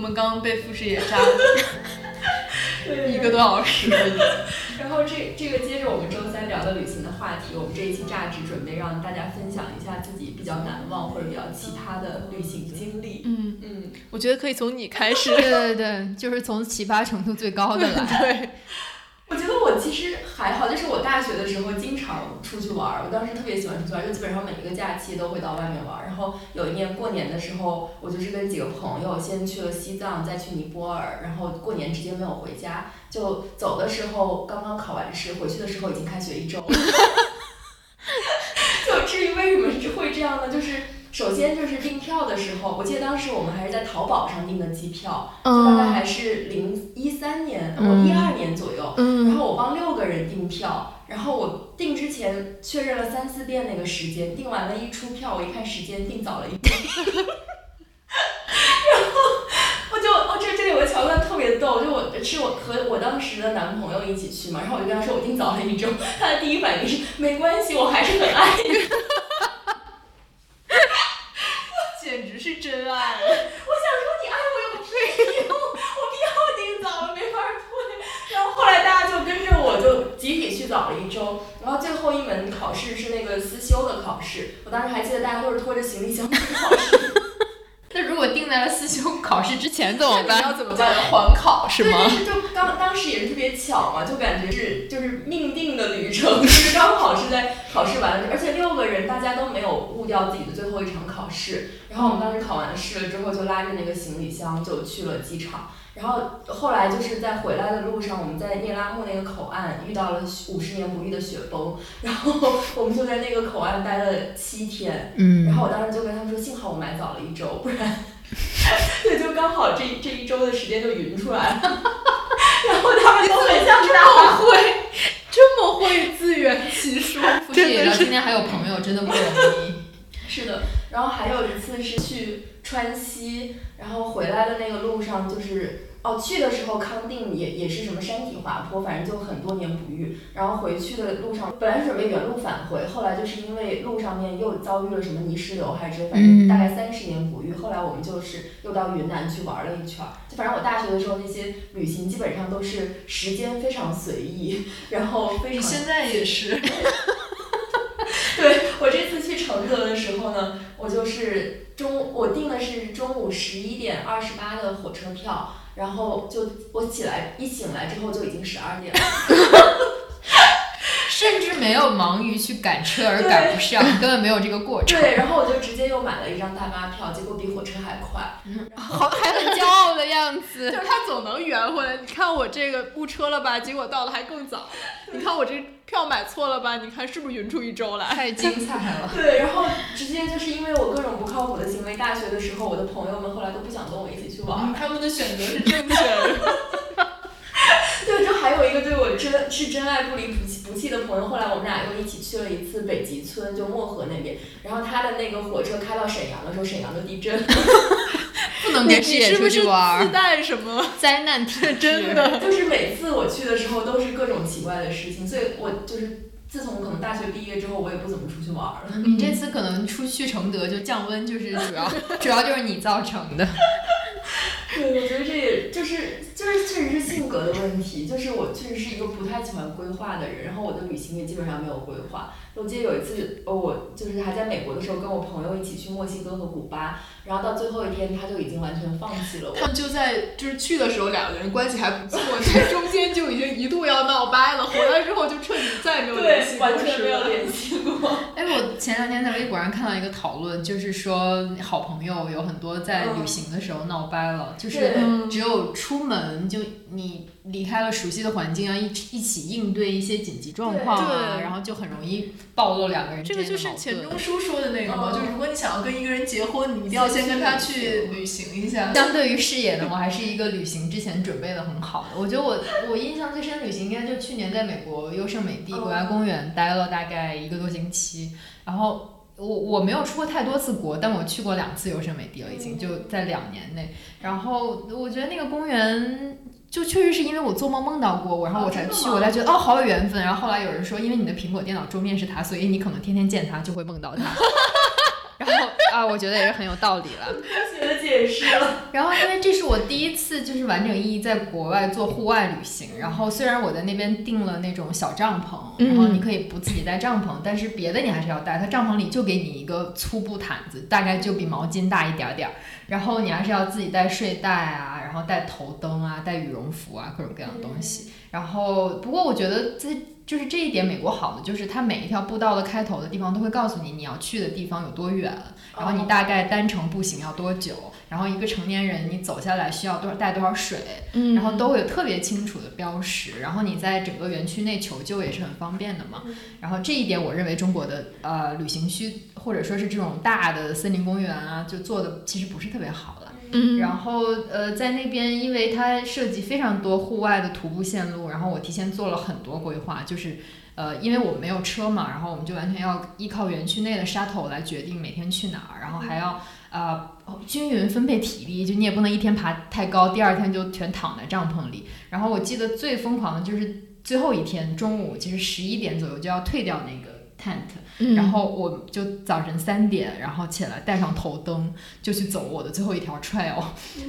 们刚刚被富士也扎了一个多小时了已经。然后这这个接着我们周三聊的旅行的话题，我们这一期榨汁准备让大家分享一下自己比较难忘或者比较奇葩的旅行经历。嗯，嗯，我觉得可以从你开始。对对对，就是从奇葩程度最高的来。对，我觉得我其实还好，就是我大学的时候经常出去玩儿，我当时特别喜欢出去玩儿，就基本上每一个假期都会到外面玩儿。然后有一年过年的时候，我就是跟几个朋友先去了西藏，再去尼泊尔，然后过年直接没有回家，就走的时候刚刚考完试，回去的时候已经开学一周了。就至于为什么会这样呢？就是首先就是订票的时候，我记得当时我们还是在淘宝上订的机票，就大概还是零一三年，我一二年左右。然嗯，后我帮六个人订票，然后我订之前确认了三四遍那个时间，订完了一出票，我一看时间订早了一天，然后我就哦这这里有个桥段特别逗，就我是我和我当时的男朋友一起去嘛，然后我就跟他说我订早了一周，他的第一反应是没关系，我还是很爱你。简直是真爱。我想说你爱我有个屁用，我票订早了没法退。然后后来大家就跟着我就集体去早了一周，然后最后一门考试是那个思修的考试，我当时还记得大家都是拖着行李箱去考试。那如果定在了思修考试之前怎么办？要怎么办？缓考是对，吗但？是就刚当时也是特别巧嘛，就感觉是就是命定的旅程，就是刚好是在考试完了，而且六个人大家都没有误掉自己的最后一场考试。然后我们当时考完试了之后，就拉着那个行李箱就去了机场。然后后来就是在回来的路上，我们在聂拉木那个口岸遇到了五十年不遇的雪崩，然后 我们就在那个口岸待了七天。嗯然后我当时就跟他们说，幸好我买早了一周，不然，对，就刚好这这一周的时间就匀出来了。然后他们都很像这大么会，这么会自圆其说，复试也知道今天还有朋友，真的不容易。是的，然后还有一次是去川西，然后回来的那个路上就是。哦，去的时候康定也也是什么山体滑坡，反正就很多年不遇。然后回去的路上，本来是准备原路返回，后来就是因为路上面又遭遇了什么泥石流还是反正大概三十年不遇。后来我们就是又到云南去玩了一圈儿。就反正我大学的时候那些旅行基本上都是时间非常随意，然后非常你现在也是。对我这次去承德的时候呢，我就是中我订的是中午十一点二十八的火车票，然后就我起来一醒来之后就已经十二点了。甚至没有忙于去赶车而赶不上，根本没有这个过程。对，然后我就直接又买了一张大巴票，结果比火车还快。好，还很骄傲的样子 就。是他总能圆回来。你看我这个误车了吧？结果到的还更早。你看我这票买错了吧？你看是不是匀出一周来？太精彩了。对，然后直接就是因为我各种不靠谱的行为，大学的时候我的朋友们后来都不想跟我一起去玩他们的选择是正确的。对，就还有一个对我真是真爱不离不弃不弃的朋友，后来我们俩又一起去了一次北极村，就漠河那边。然后他的那个火车开到沈阳的时候，沈阳就地震。不能你跟视野出是不是去玩儿，自带什么？灾难体 质。真的。就是每次我去的时候都是各种奇怪的事情，所以我就是自从可能大学毕业之后，我也不怎么出去玩儿了。你这次可能出去承德就降温，就是主要 主要就是你造成的。对，我觉得这也就是就是确实是性格的问题，就是我确实是一个不太喜欢规划的人，然后我的旅行也基本上没有规划。我记得有一次，哦，我就是还在美国的时候，跟我朋友一起去墨西哥和古巴，然后到最后一天，他就已经完全放弃了我。他们就在就是去的时候两个人关系还不错，这中间就已经一度要闹掰了，回来之后就彻底再也没有联系对，过，完全没有联系过。哎，我前两天在微博上看到一个讨论，就是说好朋友有很多在旅行的时候闹掰了，就是只有出门就你离开了熟悉的环境，要一一起应对一些紧急状况啊，对然后就很容易暴露两个人之这个就是。钱钟书说的那个嘛，嗯就是如果你想要跟一个人结婚，你一定要先跟他去旅行一下。相对于视野呢，我还是一个旅行之前准备的很好的。我觉得我我印象最深的旅行应该就去年在美国优胜美地国家公园待了大概一个多星期，然后。我我没有出过太多次国，但我去过两次优胜美地了，已经就在两年内。然后我觉得那个公园就确实是因为我做梦梦到过我，然后我才去，我才觉得哦好有缘分。然后后来有人说，因为你的苹果电脑桌面是它，所以你可能天天见它就会梦到它。然后啊，我觉得也是很有道理了。科学的解释了。然后因为这是我第一次就是完整意义在国外做户外旅行，然后虽然我在那边订了那种小帐篷，然后你可以不自己带帐篷，但是别的你还是要带。它帐篷里就给你一个粗布毯子，大概就比毛巾大一点儿点儿，然后你还是要自己带睡袋啊，然后带头灯啊，带羽绒服啊，各种各样的东西。然后不过我觉得这就是这一点，美国好的就是它每一条步道的开头的地方都会告诉你你要去的地方有多远，然后你大概单程步行要多久，然后一个成年人你走下来需要多少带多少水，嗯然后都会有特别清楚的标识，然后你在整个园区内求救也是很方便的嘛。然后这一点我认为中国的呃旅行区或者说是这种大的森林公园啊，就做的其实不是特别好了。嗯然后呃，在那边，因为它涉及非常多户外的徒步线路，然后我提前做了很多规划，就是呃，因为我们没有车嘛，然后我们就完全要依靠园区内的 shuttle 来决定每天去哪儿，然后还要呃均匀分配体力，就你也不能一天爬太高，第二天就全躺在帐篷里。然后我记得最疯狂的就是最后一天中午，其实十一点左右就要退掉那个 tent，嗯然后我就早晨三点，然后起来带上头灯，就去走我的最后一条 trail。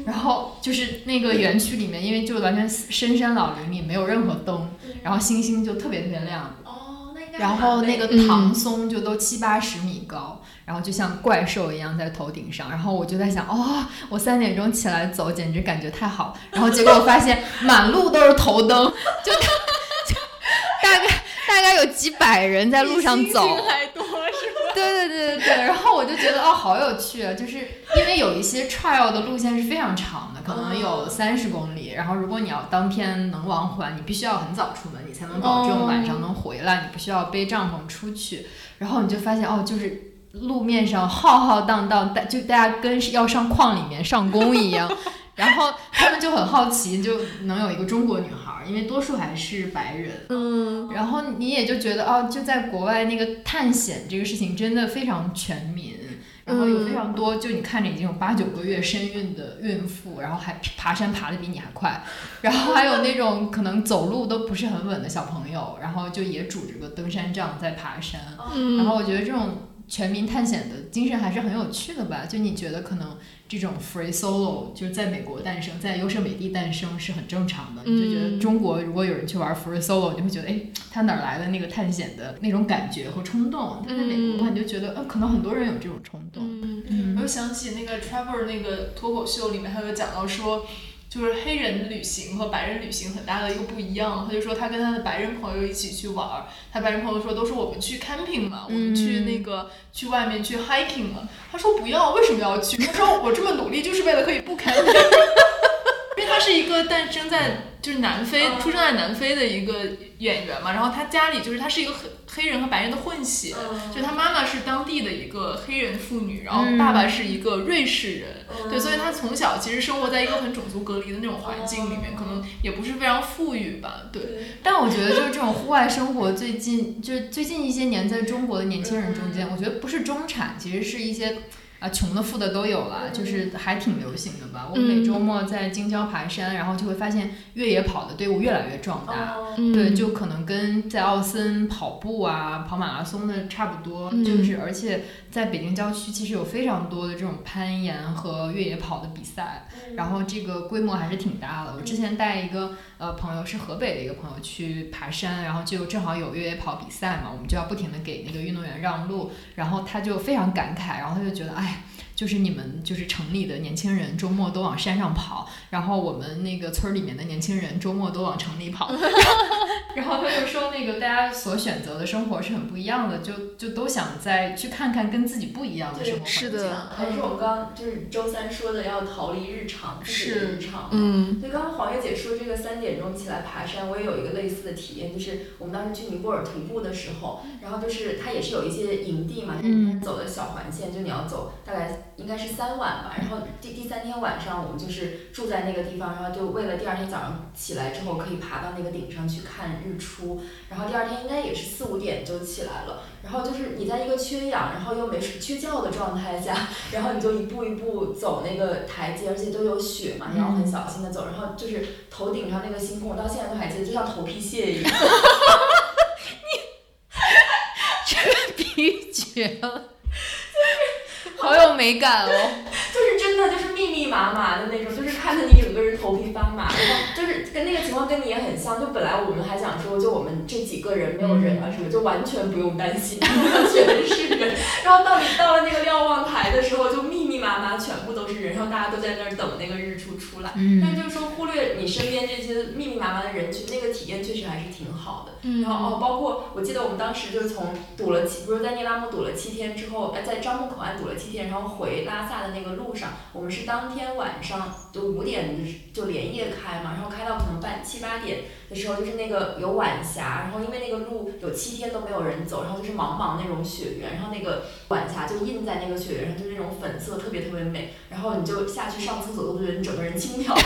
然后就是那个园区里面，因为就完全深山老林里，没有任何灯，然后星星就特别特别亮。哦，那应该然后那个嗯唐松就都七八十米高，然后就像怪兽一样在头顶上。然后我就在想，哦，我三点钟起来走，简直感觉太好。然后结果我发现 满路都是头灯，就就大概大概有几百人在路上走。还多是吧？对对对对对，然后我就觉得哦，好有趣啊！就是因为有一些 trial 的路线是非常长的，可能有三十公里。然后如果你要当天能往返，你必须要很早出门，你才能保证晚上能回来。你不需要背帐篷出去。然后你就发现哦，就是路面上浩浩荡荡，大就大家跟要上矿里面上工一样。然后他们就很好奇，就能有一个中国女孩儿，因为多数还是白人。嗯然后你也就觉得哦，就在国外那个探险这个事情真的非常全民，然后有非常多就你看着已经有八九个月身孕的孕妇，然后还爬山爬的比你还快，然后还有那种可能走路都不是很稳的小朋友，然后就也拄着个登山杖在爬山，嗯，然后我觉得这种全民探险的精神还是很有趣的吧？就你觉得可能这种 free solo 就是在美国诞生，在优胜美地诞生是很正常的。你就觉得嗯中国如果有人去玩 free solo，你会觉得哎，他哪儿来的那个探险的那种感觉和冲动？但在美国的话，你就觉得呃，可能很多人有这种冲动。我又想起那个 Trevor 那个脱口秀里面，他有讲到说，就是黑人旅行和白人旅行很大的一个不一样。他就说他跟他的白人朋友一起去玩儿，他白人朋友说都是我们去 camping 嘛，我们去那个去外面去 hiking 嘛。他说不要，为什么要去？他说我这么努力就是为了可以不 camping。因为他是一个诞生在就是南非、嗯出生在南非的一个演员嘛，然后他家里就是他是一个黑黑人和白人的混血，嗯。就他妈妈是当地的一个黑人妇女，然后嗯爸爸是一个瑞士人，嗯。对，所以他从小其实生活在一个很种族隔离的那种环境里面，可能也不是非常富裕吧，对。对，但我觉得就是这种户外生活，最近就是最近一些年，在中国的年轻人中间，我觉得不是中产，其实是一些啊穷的富的都有了，就是还挺流行的吧。我每周末在京郊爬山，然后就会发现越野跑的队伍越来越壮大。对，就可能跟在奥森跑步啊、跑马拉松的差不多，嗯就是而且在北京郊区其实有非常多的这种攀岩和越野跑的比赛，然后这个规模还是挺大的。我之前带一个呃朋友是河北的一个朋友去爬山，然后就正好有越野跑比赛嘛，我们就要不停的给那个运动员让路，然后他就非常感慨，然后他就觉得哎。就是你们就是城里的年轻人周末都往山上跑，然后我们那个村儿里面的年轻人周末都往城里跑，然后他就说那个大家所选择的生活是很不一样的，就就都想再去看看跟自己不一样的生活环境。是的还是我们刚就是周三说的要逃离日常，自己的是日常。嗯所以刚刚黄月姐说这个三点钟起来爬山，我也有一个类似的体验，就是我们当时去尼泊尔徒步的时候，然后就是它也是有一些营地嘛，嗯走的小环线，就你要走大概应该是三晚吧，然后第第三天晚上我们就是住在那个地方，然后就为了第二天早上起来之后可以爬到那个顶上去看日出，然后第二天应该也是四五点就起来了，然后就是你在一个缺氧，然后又没缺觉的状态下，然后你就一步一步走那个台阶，而且都有雪嘛，你要很小心的走，然后就是头顶上那个星空，我到现在都还记得，就像头皮屑一样。比喻 绝了，好有美感哦。就是真的就是密密麻麻的那种，就是看得你整个人头皮发麻，然后就是跟那个情况跟你也很像。就本来我们还想说，就我们这几个人没有人啊什么，就完全不用担心，全是人。然后到你到了那个瞭望台的时候，就密密麻麻全部都是人，然后大家都在那儿等那个日出出来。嗯但就是说忽略你身边这些密密麻麻的人群，那个体验确实还是挺好的。嗯然后哦，包括我记得我们当时就是从堵了七，不是在聂拉木堵了七天之后，呃，在樟木口岸堵了七天，然后回拉萨的那个路上，我们是当天晚上就五点就连夜开嘛，然后开到可能半七八点的时候，就是那个有晚霞，然后因为那个路有七天都没有人走，然后就是茫茫那种雪原，然后那个晚霞就印在那个雪原上，就是那种粉色，特别特别美，然后你就下去上厕所都觉得你整个人轻飘。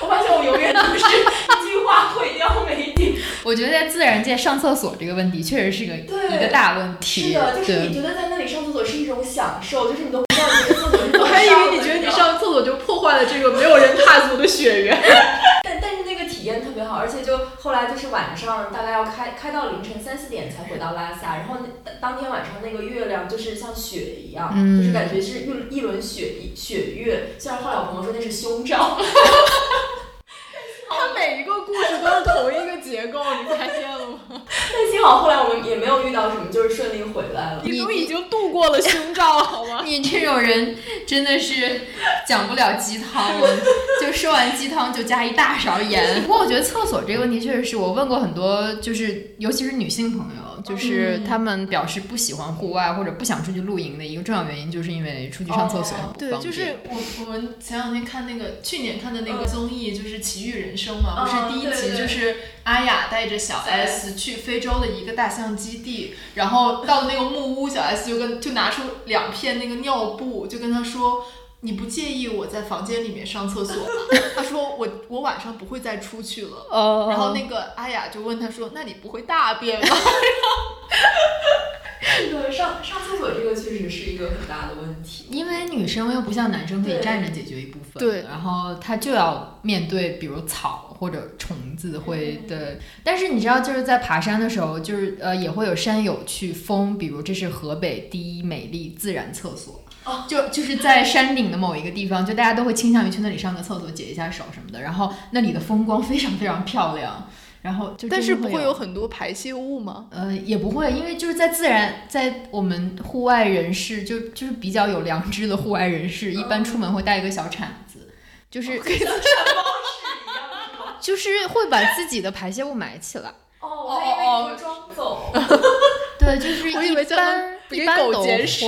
我发现我永远都是一句话毁掉美景。我觉得在自然界上厕所这个问题确实是个对一个大问题。是的，就是你觉得在那里上厕所是一种享受，就是你都不知道你这个厕所是怎我还以为你觉得你上厕所就破坏了这个没有人踏足的雪原。体验特别好，而且就后来就是晚上大概要开开到凌晨三四点才回到拉萨，然后那当天晚上那个月亮就是像雪一样，嗯。就是感觉是一一轮雪雪月，虽然后来我朋友说那是胸罩，它每一个故事都是同一个结构，你发现了吗？但幸好后来我们也没有遇到什么，就是顺利回来了。你都已经度过了胸罩，好吗？你这种人真的是讲不了鸡汤，就说完鸡汤就加一大勺盐。不过我觉得厕所这个问题确实是我问过很多，就是尤其是女性朋友，就是嗯她们表示不喜欢户外或者不想出去露营的一个重要原因，就是因为出去上厕所对，方便。就是我我们前两天看那个去年看的那个综艺，就是《奇遇人生》嘛，不是第一集就是阿雅带着小 S 去非洲的一个大象基地，然后到了那个木屋，小 S 就跟就拿出两片那个尿布，就跟他说。你不介意我在房间里面上厕所吗？他说我我晚上不会再出去了。哦然后那个阿雅就问他说：“那你不会大便吗 对，上上厕所这个确实是一个很大的问题。因为女生又不像男生可以站着解决一部分，对然后她就要面对比如草或者虫子会的，但是你知道就是在爬山的时候，就是呃也会有山友去封，比如这是河北第一美丽自然厕所。哦就就是在山顶的某一个地方，就大家都会倾向于去那里上个厕所、解一下手什么的。然后那里的风光非常非常漂亮，然后就但是不会会有很多排泄物吗？呃，也不会，因为就是在自然，在我们户外人士，就就是比较有良知的户外人士，一般出门会带一个小铲子，就是跟铲 猫屎一样是吗？就是会把自己的排泄物埋起来。哦，我还以为你装走。对，就是我以为一般一般都狗捡屎。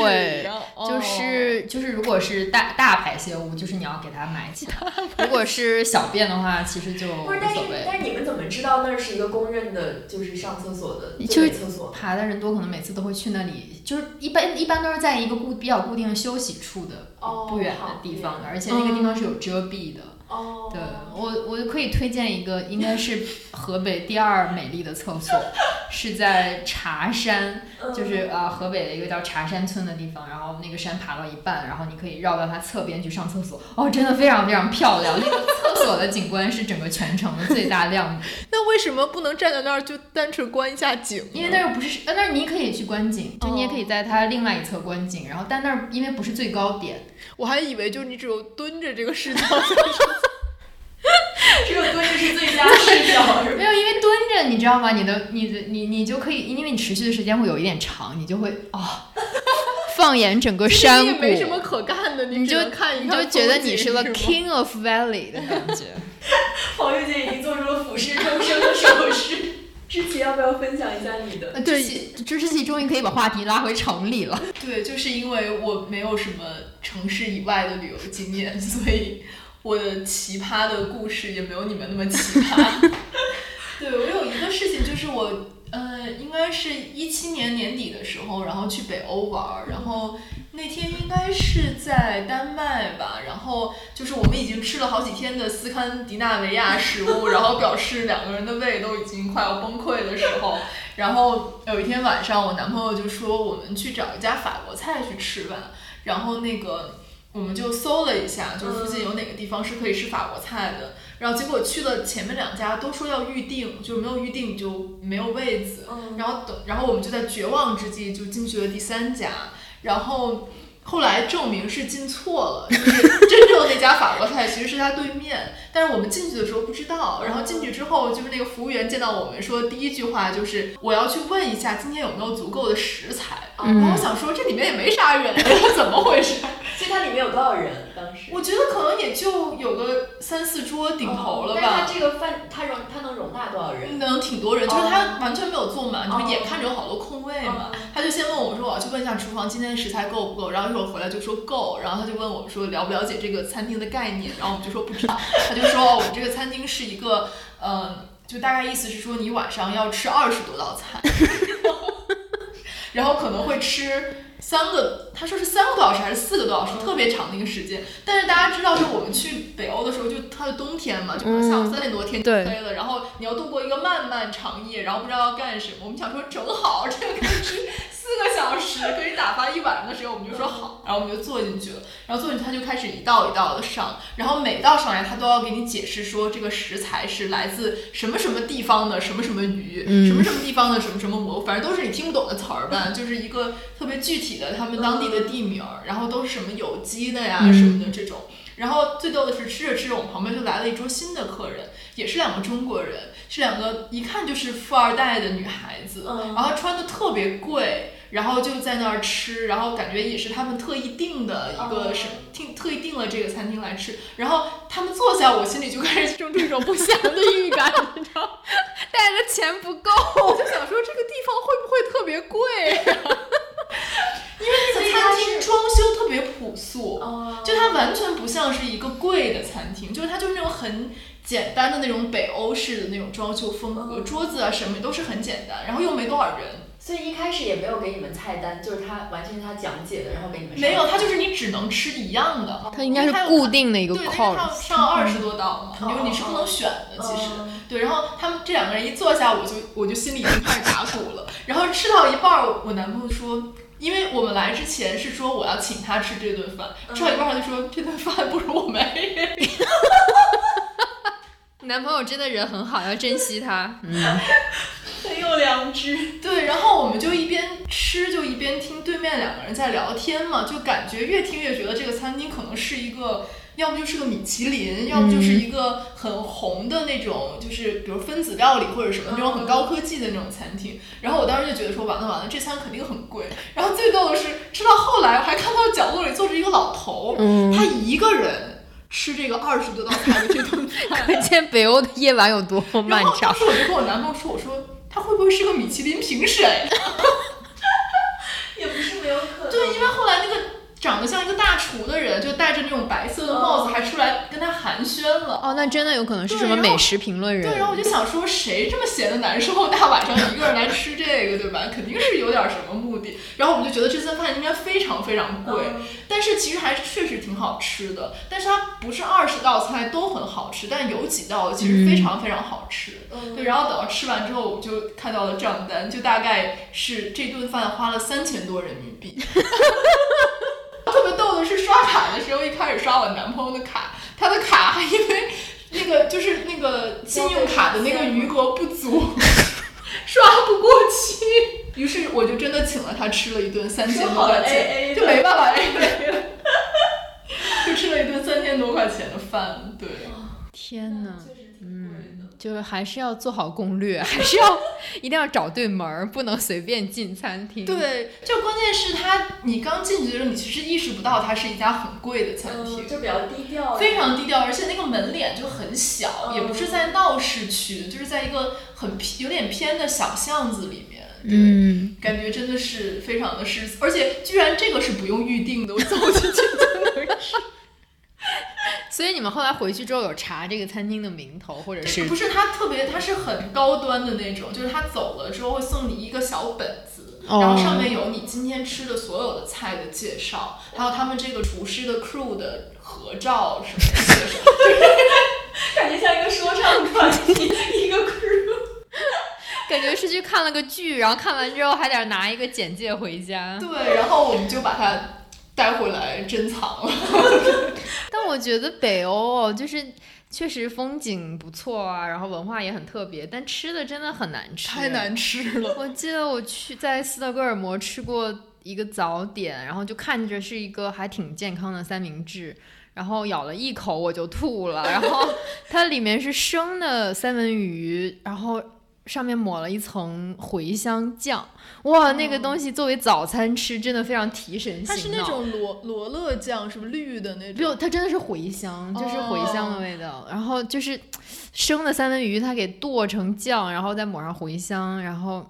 就是就是，如果是大大排泄物，就是你要给它埋起来；如果是小便的话，其实就无不是，但是所谓。但是你们怎么知道那儿是一个公认的，就是上厕所的就是厕所？爬的人多，可能每次都会去那里，就是一般一般都是在一个固比较固定的休息处的哦不远的地方的，而且那个地方是有遮蔽的。哦，对我，我可以推荐一个，应该是河北第二美丽的厕所，是在茶山，嗯就是呃河北的一个叫茶山村的地方，然后那个山爬到一半，然后你可以绕到它侧边去上厕所，哦，真的非常非常漂亮，那个厕所的景观是整个全程的最大亮点，那为什么不能站在那儿就单纯观一下景？因为那儿不是，呃，那儿你可以去观景，就你也可哦以在它另外一侧观景，然后但那儿因为不是最高点，我还以为就是你只有蹲着这个视角。只 有蹲着是最佳视角，是？没有，因为蹲着，你知道吗？你的、你的、你、你就可以，因为你持续的时间会有一点长，你就会哦，放眼整个山谷，没什么可干的，你就看你就觉得你是吗 king of valley 的感觉。黄玉姐已经做出了俯视众生的手势。知琪要不要分享一下你的？呃知悉知识系终于可以把话题拉回城里了。对，就是因为我没有什么城市以外的旅游经验，所以我的奇葩的故事也没有你们那么奇葩。对我有一个事情，就是我呃应该是一七年年底的时候，然后去北欧玩儿，然后那天应该是在丹麦吧，然后就是我们已经吃了好几天的斯堪的纳维亚食物，然后表示两个人的胃都已经快要崩溃的时候，然后有一天晚上，我男朋友就说我们去找一家法国菜去吃吧，然后那个我们就搜了一下，就是附近有哪个地方是可以吃法国菜的。然后结果去了前面两家都说要预定，就没有预定就没有位子。嗯然后等，然后我们就在绝望之际就进去了第三家，然后后来证明是进错了，就是真正的那家法国菜其实是他对面，但是我们进去的时候不知道，然后进去之后就是那个服务员见到我们说第一句话就是我要去问一下今天有没有足够的食材，嗯然后我想说这里面也没啥人，怎么回事？所以它里面有多少人？当时我觉得可能也就有个三四桌顶头了吧。但是它这个饭，它容它能容纳多少人？能挺多人，就是它完全没有坐满，哦就是眼看着有好多空位嘛。他就先问我说我要去问一下厨房今天的食材够不够，然后一会回来就说够，然后他就问我们说了不了解这个餐厅的概念，然后我们就说不知道，他就说我们这个餐厅是一个，呃，就大概意思是说你晚上要吃二十多道菜，然后可能会吃。三个，他说是三个多小时还是四个多小时，特别长的一个时间。但是大家知道，就我们去北欧的时候，就它的冬天嘛，就可能下午三点多天就黑了，然后你要度过一个漫漫长夜，然后不知道要干什么。我们想说正好这个可以吃四个小时，可以打发一晚上的时间，我们就说好，然后我们就坐进去了。然后坐进去他就开始一道一道的上，然后每道上来他都要给你解释说这个食材是来自什么什么地方的什么什么鱼，嗯什么什么地方的什么什么蘑菇，反正都是你听不懂的词儿吧，就是一个特别具体的他们当地的地名儿，然后都是什么有机的呀嗯什么的这种。然后最逗的是，吃着吃着，我们旁边就来了一桌新的客人，也是两个中国人，是两个一看就是富二代的女孩子，嗯然后穿的特别贵，然后就在那儿吃，然后感觉也是他们特意订的一个哦什么，订特意订了这个餐厅来吃，然后他们坐下，我心里就开始生出一种不祥的预感，你知道？带的钱不够，我就想说这个地方会不会特别贵？因为那个所以它是餐厅装修特别朴素，哦就它完全不像是一个贵的餐厅，就是它就是那种很简单的那种北欧式的那种装修风格，嗯桌子啊什么都是很简单，然后又没多少人，所以一开始也没有给你们菜单，就是他完全是他讲解的，然后给你们没有，他就是你只能吃一样的。他应该是固定的一个对，因为它 course。上二十多道嘛，嗯因为你是不能选的，其实。嗯对，然后他们这两个人一坐下，我就我就心里已经开始打鼓了。然后吃到一半儿，我男朋友说，因为我们来之前是说我要请他吃这顿饭，吃到一半儿他就说这顿饭不如我们。男朋友真的人很好，要珍惜他。嗯，很有良知。对，然后我们就一边吃就一边听对面两个人在聊天嘛，就感觉越听越觉得这个餐厅可能是一个。要么就是个米其林，要么就是一个很红的那种，就是比如分子料理或者什么那种很高科技的那种餐厅。然后我当时就觉得说完了完了，这餐肯定很贵。然后最逗的是，吃到后来我还看到角落里坐着一个老头，嗯他一个人吃这个二十多道菜的这顿饭。可见北欧的夜晚有多么漫长然后当。时我就跟我男朋友说，我说他会不会是个米其林评审？也不是没有长得像一个大厨的人，就戴着那种白色的帽子，还出来跟他寒暄了。哦，那真的有可能是什么美食评论人。对，然后我就想说，谁这么闲的难受，大晚上一个人来吃这个，对吧？肯定是有点什么目的。然后我们就觉得这顿饭应该非常非常贵，嗯但是其实还是确实挺好吃的。但是它不是二十道菜都很好吃，但有几道其实非常非常好吃。嗯对，然后等到吃完之后，我就看到了账单，就大概是这顿饭花了三千多人民币。特别逗的是，刷卡的时候一开始刷我男朋友的卡，他的卡还因为那个就是那个信用卡的那个余额不足，刷不过去。于是我就真的请了他吃了一顿三千多块钱，就没办法 AA 了，就吃了一顿三千多块钱的饭。对，天呐，确实挺贵的。就是还是要做好攻略，还是要一定要找对门儿，不能随便进餐厅。，对，就关键是它，你刚进去的时候，你其实意识不到它是一家很贵的餐厅。嗯，就比较低调。非常低调，而且那个门脸就很小，嗯也不是在闹市区，就是在一个很偏有点偏的小巷子里面。对，嗯，感觉真的是非常的诗，而且居然这个是不用预定的，我走进去。所以你们后来回去之后有查这个餐厅的名头，或者是不是他特别，他是很高端的那种，就是他走了之后会送你一个小本子，哦然后上面有你今天吃的所有的菜的介绍，还有他们这个厨师的 crew 的合照什么的介绍。感觉像一个说唱团体，一个 crew。感觉是去看了个剧，然后看完之后还得拿一个简介回家。对，然后我们就把它带回来珍藏了。但我觉得北欧哦，就是确实风景不错啊，然后文化也很特别，但吃的真的很难吃，太。难吃了。我记得我去在斯德哥尔摩吃过一个早点，然后就看着是一个还挺健康的三明治。然后咬了一口我就吐了，然后 它里面是生的三文鱼，然后上面抹了一层茴香酱，哇，那个东西作为早餐吃真的非常提神醒脑。它是那种罗罗勒酱，什么绿的那种不，种。它真的是茴香，就是茴香的味道。然后就是生的三文鱼，它给剁成酱，然后再抹上茴香，然后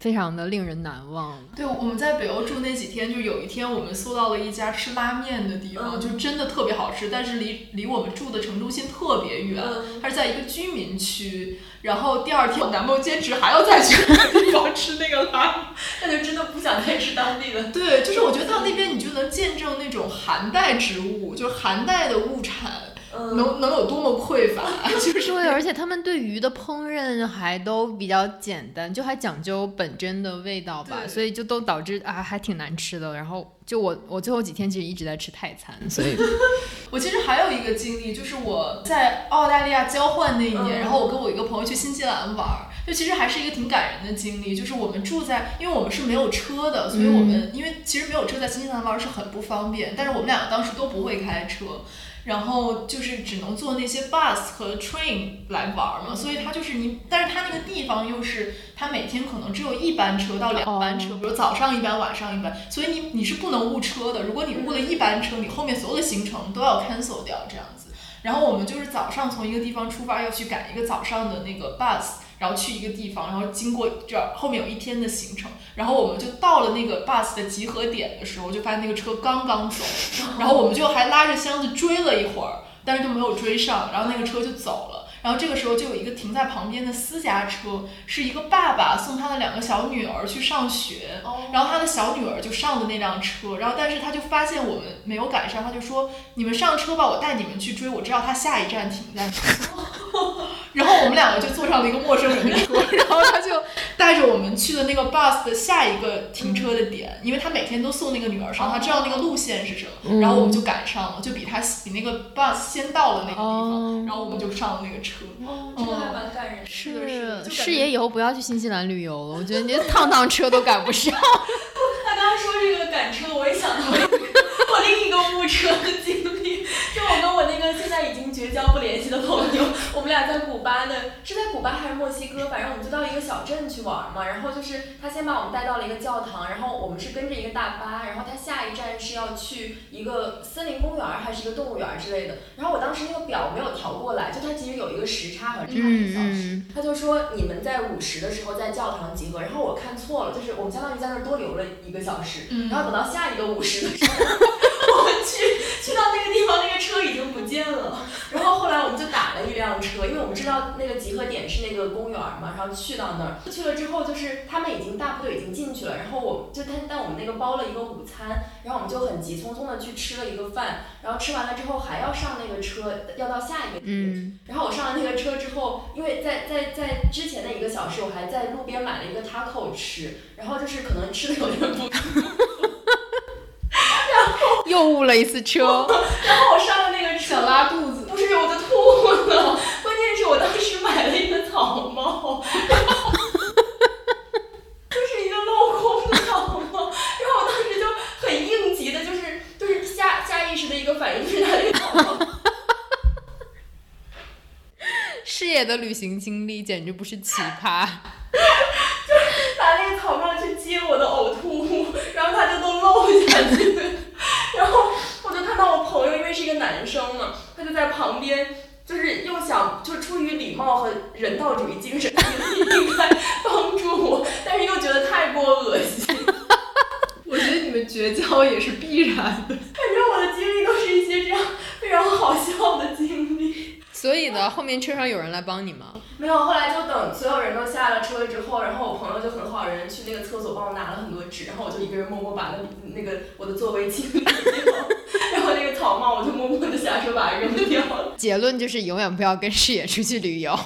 非常的令人难忘。对，我们在北欧住那几天，就有一天我们搜到了一家吃拉面的地方，嗯就真的特别好吃，但是离离我们住的城中心特别远，嗯它是在一个居民区。然后第二天，我男朋友坚持还要再去那个地方吃那个拉面。那就真的不想再吃当地的。对，就是我觉得到那边你就能见证那种寒带植物，就是寒带的物产嗯，能能有多么匮乏，就是对，而且他们对鱼的烹饪还都比较简单，就还讲究本真的味道吧，所以就都导致啊还挺难吃的。然后就我我最后几天其实一直在吃泰餐，所以 我其实还有一个经历，就是我在澳大利亚交换那一年，嗯然后我跟我一个朋友去新西兰玩儿，就其实还是一个挺感人的经历。就是我们住在，因为我们是没有车的，所以我们、因为其实没有车在新西兰玩儿是很不方便，但是我们两个当时都不会开车。然后就是只能坐那些 bus 和 train 来玩儿嘛，所以它就是你，但是它那个地方又是它每天可能只有一班车到两班车，哦比如早上一班，晚上一班，所以你你是不能误车的。如果你误了一班车，你后面所有的行程都要 cancel 掉这样子。然后我们就是早上从一个地方出发，要去赶一个早上的那个 bus，然后去一个地方，然后经过这儿后面有一天的行程，然后我们就到了那个 bus 的集合点的时候，就发现那个车刚刚走，然后我们就还拉着箱子追了一会儿，但是就没有追上，然后那个车就走了。然后这个时候就有一个停在旁边的私家车，是一个爸爸送他的两个小女儿去上学，哦然后他的小女儿就上的那辆车，然后但是他就发现我们没有赶上，他就说你们上车吧，我带你们去追，我知道他下一站停在哪。然后我们两个就坐上了一个陌生人的车，然后他就带着我们去了那个 bus 的下一个停车的点，因为他每天都送那个女儿上，他知道那个路线是什么，然后我们就赶上了，就比他比那个 bus 先到了那个地方，哦然后我们就上了那个车。哦，这个还蛮感人的。是的是的就感觉是爷以后不要去新西兰旅游了，我觉得你趟趟车都赶不上。他刚刚说这个赶车，我也想到一个我另一个误车的经历，就我跟我那个现在已经绝交不联系的朋友，我们俩在古巴的，是在古巴还是墨西哥，反正我们就到一个小镇去玩嘛。然后就是他先把我们带到了一个教堂，然后我们是跟着一个大巴，然后他下一站是要去一个森林公园还是一个动物园之类的。然后我当时那个表没有调过来，就他其实有一个时差，好像差一个小时。嗯他就说你们在午时的时候在教堂集合，然后我看错了，就是我们相当于在那儿多留了一个小时，嗯然后等到下一个午时的时候，个地方，那个车已经不见了。然后后来我们就打了一辆车，因为我们知道那个集合点是那个公园嘛，然后去到那儿，去了之后就是他们已经大部队已经进去了，然后我就但但我们那个包了一个午餐，然后我们就很急匆匆的去吃了一个饭，然后吃完了之后还要上那个车，要到下一个嗯，然后我上了那个车之后，因为在在在之前的一个小时，我还在路边买了一个 taco 吃，然后就是可能吃的有点不，又误了一次车。然后我上了那个车，想拉肚子，不是我就吐了，关键是我当时买了一个草帽，然 后就是一个镂空的草帽，然后我当时就很应急的，就是就是下下意识的一个反应就是拿这个草帽。视野的旅行经历简直不是奇葩。就是拿那个草帽去接我的呕吐物，然后它就都漏下去。然后我就看到我朋友，因为是一个男生嘛，他就在旁边，就是又想就出于礼貌和人道主义精神，应该帮助我，但是又觉得太过恶心。我觉得你们绝交也是必然的。反正我的经历都是一些这样非常好笑的后面车上有人来帮你吗？没有，后来就等所有人都下了车之后，然后我朋友就很好人去那个厕所帮我拿了很多纸，然后我就一个人默默把那那个我的座位清理掉，然后那个草帽我就默默的下车把它扔掉了。结论就是永远不要跟视野出去旅游，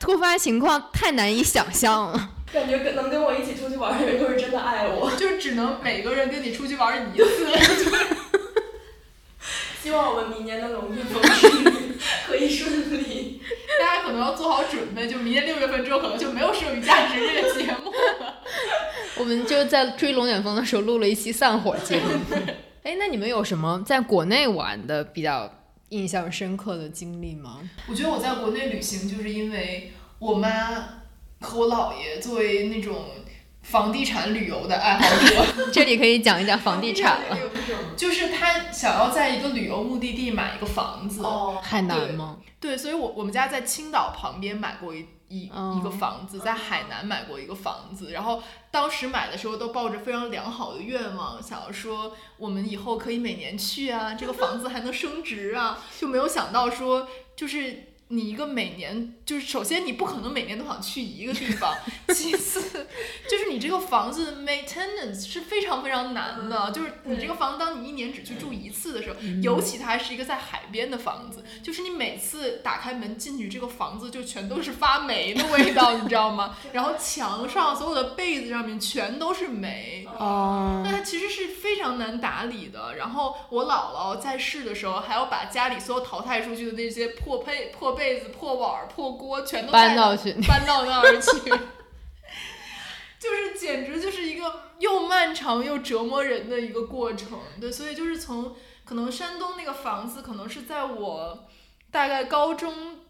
突发情况太难以想象了。感觉跟能跟我一起出去玩的人都是真的爱我。就是只能每个人跟你出去玩一次。希望我们明年的龙卷风之旅可以顺利。大家可能要做好准备，就明年六月份之后可能就没有剩余价值这个节目了。我们就在追龙卷风的时候录了一期散伙节目。哎，那你们有什么在国内玩的比较印象深刻的经历吗？我觉得我在国内旅行，就是因为我妈和我姥爷作为那种房地产旅游的爱好者，这里可以讲一讲房地产了。就是他想要在一个旅游目的地买一个房子。哦，海南吗？对，所以我我们家在青岛旁边买过一一哦一个房子，在海南买过一个房子，然后当时买的时候都抱着非常良好的愿望，想要说我们以后可以每年去啊，这个房子还能升值啊，就没有想到说就是。你一个每年就是，首先你不可能每年都想去一个地方，其次就是你这个房子 maintenance 是非常非常难的，就是你这个房子当你一年只去住一次的时候，尤其它还是一个在海边的房子，就是你每次打开门进去，这个房子就全都是发霉的味道，你知道吗？然后墙上所有的被子上面全都是霉，哦那它其实是非常难打理的。然后我姥姥在世的时候，还要把家里所有淘汰出去的那些破被、破被子、破碗、破锅全都带搬到去。搬到那儿去，就是简直就是一个又漫长又折磨人的一个过程。对，所以就是从可能山东那个房子，可能是在我大概高中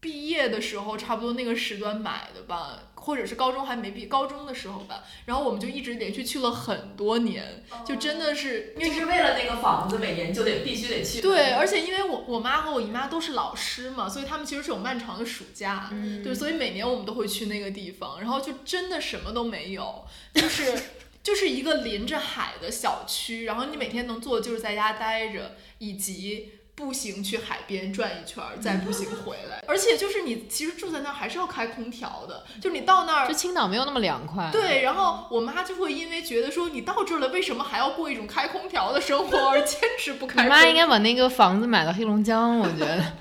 毕业的时候，差不多那个时段买的吧，或者是高中还没毕高中的时候吧。然后我们就一直连续去了很多年，就真的是因为就是为了那个房子，每年就得必须得去。对，而且因为我我妈和我姨妈都是老师嘛，所以他们其实是有漫长的暑假，嗯对，所以每年我们都会去那个地方，然后就真的什么都没有，就是 就是一个临着海的小区，然后你每天能做的就是在家待着，以及。步行去海边转一圈儿，再步行回来。而且就是你其实住在那儿还是要开空调的，就你到那儿就青岛没有那么凉快。对，然后我妈就会因为觉得说你到这儿了，为什么还要过一种开空调的生活而坚持不开？你妈应该把那个房子买到黑龙江，我觉得。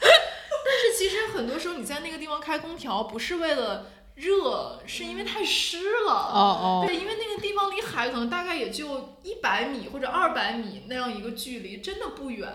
但是其实很多时候你在那个地方开空调，不是为了热，是因为太湿了。哦哦，对，因为那个地方离海可能大概也就一百米或者二百米那样一个距离，真的不远，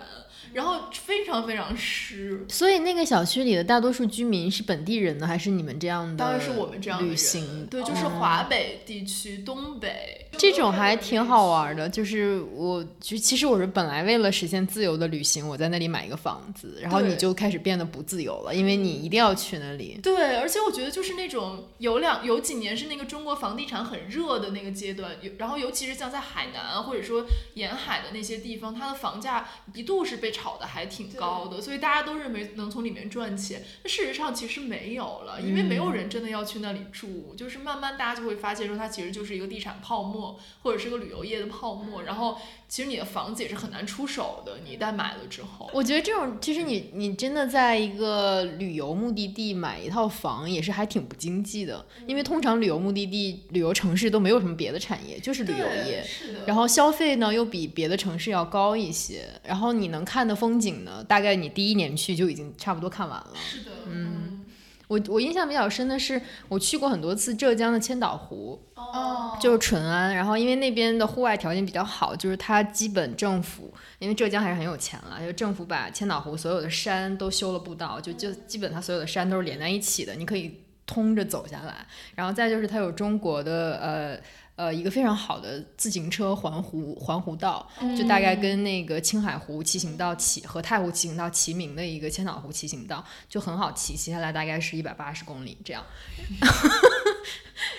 然后非常非常湿。所以那个小区里的大多数居民是本地人呢，还是你们这样的？当然是我们这样的旅人行，对，就是哦华北地区、东北这种还挺好玩的，就是我就其实我是本来为了实现自由的旅行，我在那里买一个房子，然后你就开始变得不自由了，因为你一定要去那里。对，而且我觉得就是那种有两有几年是那个中国房地产很热的那个阶段，有然后尤其是像在海南啊或者说沿海的那些地方，它的房价一度是被炒的还挺高的，所以大家都认为能从里面赚钱。那事实上其实没有了，因为没有人真的要去那里住，就是慢慢大家就会发现说它其实就是一个地产泡沫或者是个旅游业的泡沫，然后其实你的房子也是很难出手的，你一旦买了之后。我觉得这种其实你你真的在一个旅游目的地买一套房也是还挺不经济的，因为通常旅游目的地、旅游城市都没有什么别的产业，就是旅游业。是的，然后消费呢又比别的城市要高一些，然后你能看的风景呢，大概你第一年去就已经差不多看完了。是的，嗯，我我印象比较深的是，我去过很多次浙江的千岛湖，哦，就是淳安，然后因为那边的户外条件比较好，就是它基本政府，因为浙江还是很有钱了，就政府把千岛湖所有的山都修了步道，就就基本它所有的山都是连在一起的，你可以通着走下来。然后再就是它有中国的呃呃一个非常好的自行车环湖环湖道，就大概跟那个青海湖骑行道齐和太湖骑行道齐名的一个千岛湖骑行道，就很好骑，骑下来大概是一百八十公里这样。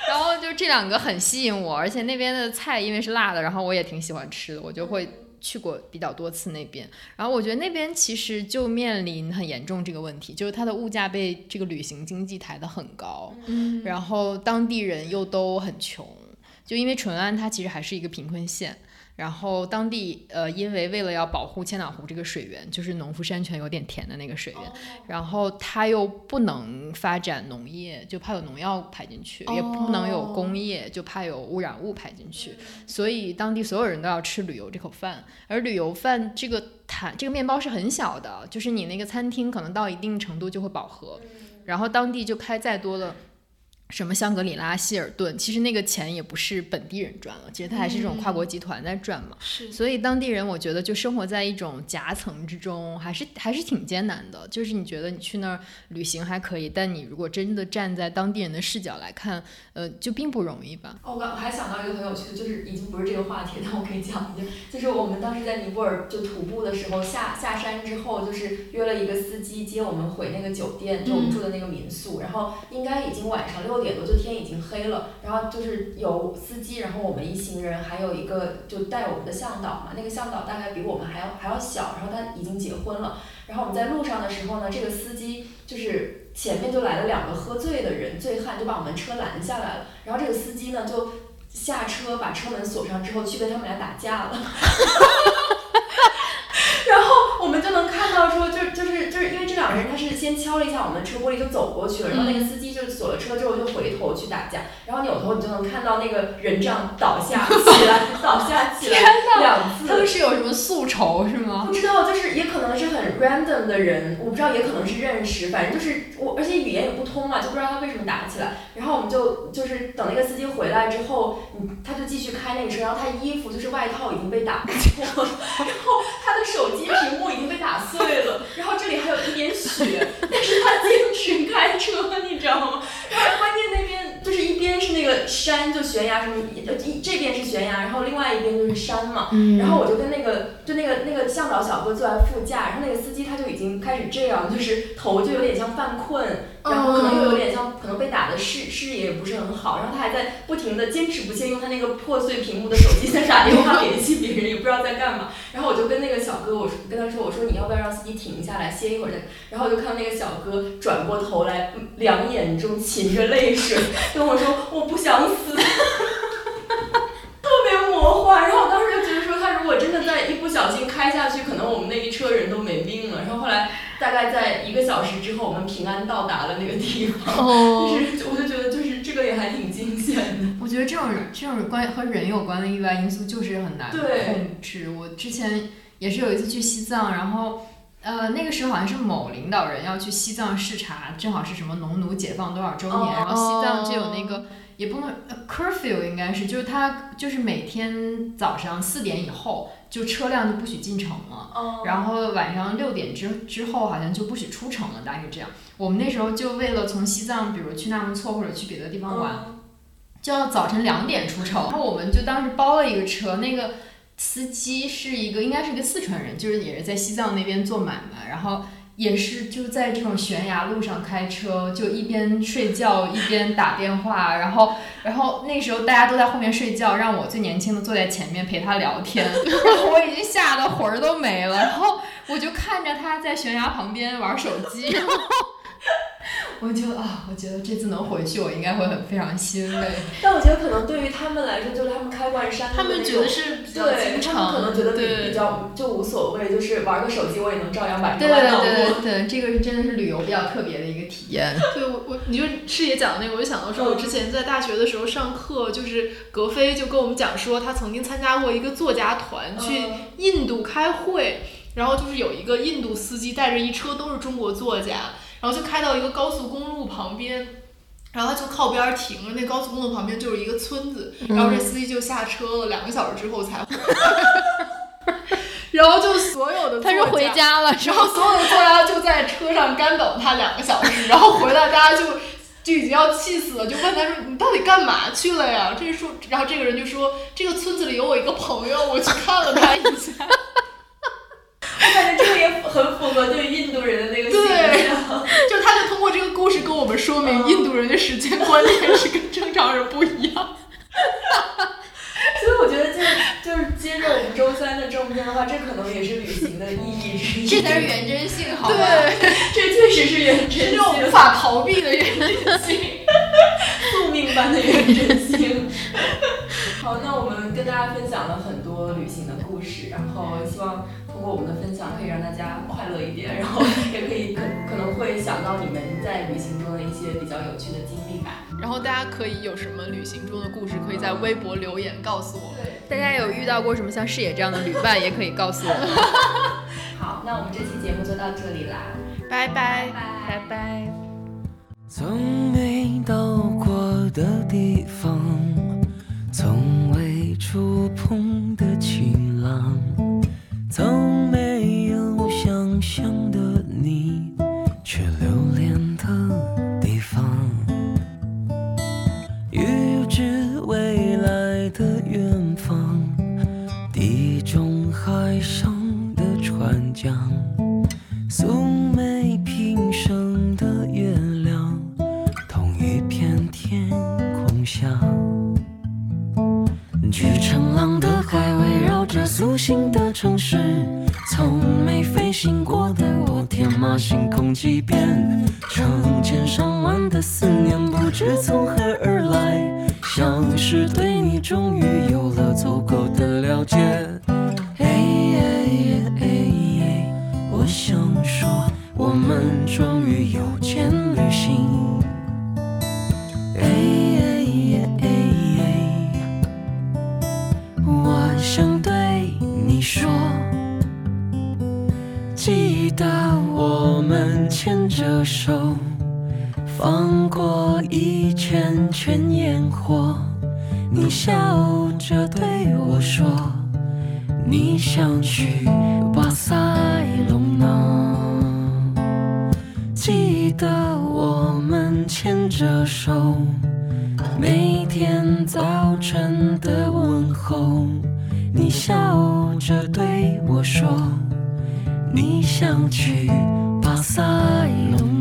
然后就这两个很吸引我，而且那边的菜因为是辣的，然后我也挺喜欢吃的，我就会去过比较多次那边。然后我觉得那边其实就面临很严重这个问题，就是它的物价被这个旅行经济抬得很高，嗯然后当地人又都很穷，就因为淳安它其实还是一个贫困县。然后当地呃，因为为了要保护千岛湖这个水源，就是农夫山泉有点甜的那个水源，然后它又不能发展农业，就怕有农药排进去，也不能有工业，就怕有污染物排进去，所以当地所有人都要吃旅游这口饭，而旅游饭这个坛这个面包是很小的，就是你那个餐厅可能到一定程度就会饱和，然后当地就开再多了。什么香格里拉、希尔顿，其实那个钱也不是本地人赚了，其实它还是这种跨国集团在赚嘛。是，所以当地人我觉得就生活在一种夹层之中，还是还是挺艰难的。就是你觉得你去那儿旅行还可以，但你如果真的站在当地人的视角来看，呃，就并不容易吧。哦，我刚我还想到一个很有趣的，就是已经不是这个话题，但我可以讲一下，就是我们当时在尼泊尔就徒步的时候，下下山之后，就是约了一个司机接我们回那个酒店，就我们住的那个民宿，然后应该已经晚上六六点多，就天已经。黑了，然后就是有司机，然后我们一行人，还有一个就带我们的向导嘛。那个向导大概比我们还要还要小，然后他已经结婚了。然后我们在路上的时候呢，这个司机就是前面就来了两个喝醉的人，醉汉就把我们车拦下来了。然后这个司机呢就下车把车门锁上之后去跟他们俩打架了。然后我们就能看到说，就就是就是因为这两个人他是先敲了一下我们的车玻璃就走过去了，然后那个司机就锁了车之后就回头去打架，然后扭头你就能看到那个人这样倒下起来，倒下起来 两次。他们是有什么宿仇是吗？不知道，就是也可能是很 random 的人，我不知道也可能是认识，反正就是我，而且语言也不通嘛，就不知道他为什么打起来。然后我们就就是等那个司机回来之后，嗯，他就继续开那个车，然后他衣服就是外套已经被打破了，然后他的手机屏幕已经被打碎了，然后这里还有一点血，但是他坚持开车，你知道吗？然后关键那边就是一边是那个山，就悬崖什么，呃一这边是悬崖，然后另外一边就是山嘛。然后我就跟那个就那个那个向导小哥坐在副驾，然后那个司机他就已经开始这样，就是头就有点像犯困，然后可能又有点像可能被打的视视野也不是很好，然后他还在不停的坚持不懈用他那个破碎屏幕的手机在打电话联系别人，也不知道在干嘛。然后我就跟那个小哥我说跟他说我说你要不要让司机停下来歇一会儿再，然后我就看到那个小哥转过头来，嗯两眼中噙着泪水，跟我说我不想死。特别魔幻，然后我当时就觉得说，他如果真的在一不小心开下去，可能我们那一车人都没命了。然后后来大概在一个小时之后，我们平安到达了那个地方。哦就是我就觉得就是这个也还挺惊险的。我觉得这种这种关和人有关的意外因素就是很难对控制。我之前也是有一次去西藏，然后呃那个时候好像是某领导人要去西藏视察，正好是什么农奴解放多少周年，哦然后西藏就有那个。也不能呃 curfew 应该是，就是他就是每天早上四点以后，就车辆就不许进城了。哦然后晚上六点之之后好像就不许出城了，大概这样。我们那时候就为了从西藏，比如去纳木错或者去别的地方玩，就要早晨两点出城。然后我们就当时包了一个车，那个司机是一个应该是一个四川人，就是也是在西藏那边做买卖，然后。也是就在这种悬崖路上开车，就一边睡觉一边打电话，然后然后那时候大家都在后面睡觉，让我最年轻的坐在前面陪他聊天，然后我已经吓得魂儿都没了，然后我就看着他在悬崖旁边玩手机，然后我就啊，我觉得这次能回去，我应该会很非常欣慰。但我觉得可能对于他们来说，就是他们开惯山的他们那种觉得是比较对，经他们可，能觉得比对比较就无所谓，就是玩个手机我也能照样把这对个弯道过。对对对，这个是真的是旅游比较特别的一个体验。对我我你就师爷讲的那个，我就想到说，我之前在大学的时候上课，就是格飞就跟我们讲说，他曾经参加过一个作家团去嗯印度开会，然后就是有一个印度司机带着一车都是中国作家，然后就开到一个高速公路旁边。然后他就靠边儿停了，那高速公路旁边就是一个村子，然后这司机就下车了，两个小时之后才回来。然后就所有的他是回家了？然后所有的作家就在车上干等他两个小时，然后回来大家就就已经要气死了，就问他说你到底干嘛去了呀？这说，然后这个人就说这个村子里有我一个朋友，我去看了他一下。我感觉这个也很符合对印度人的那个形对象。就他就通过这个故事跟我们说明，嗯印度人的时间观念是跟正常人不一样。所以我觉得就是就是接着我们周三的正片的话，这可能也是旅行的意义之一。这才是原真性，好吧？对，这确实是原真是这种无，法逃避的原真性。宿命般的原真性。好，那我们跟大家分享了很多旅行的故事，然后希望通过我们的分享可以让大家快乐一点，然后 也可以可可能会想到你们在旅行中的一些比较有趣的经历吧。然后大家可以有什么旅行中的故事，可以在微博留言告诉我大家有遇到过什么像视野这样的旅伴，也可以告诉我们。好，那我们这期节目就到这里啦，拜拜。拜拜。从没到过的地方，从未触碰的晴朗，从没有想象的你，却留恋的地方。预知未来的天早晨的问候。你笑着对我说，你想去巴塞隆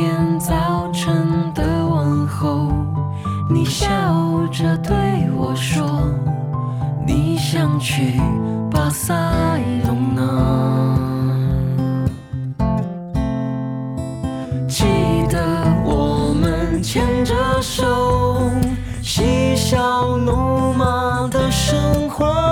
天早晨的问候。你笑着对我说。你想去巴塞隆纳？记得我们牵着手，嬉笑怒骂的生活。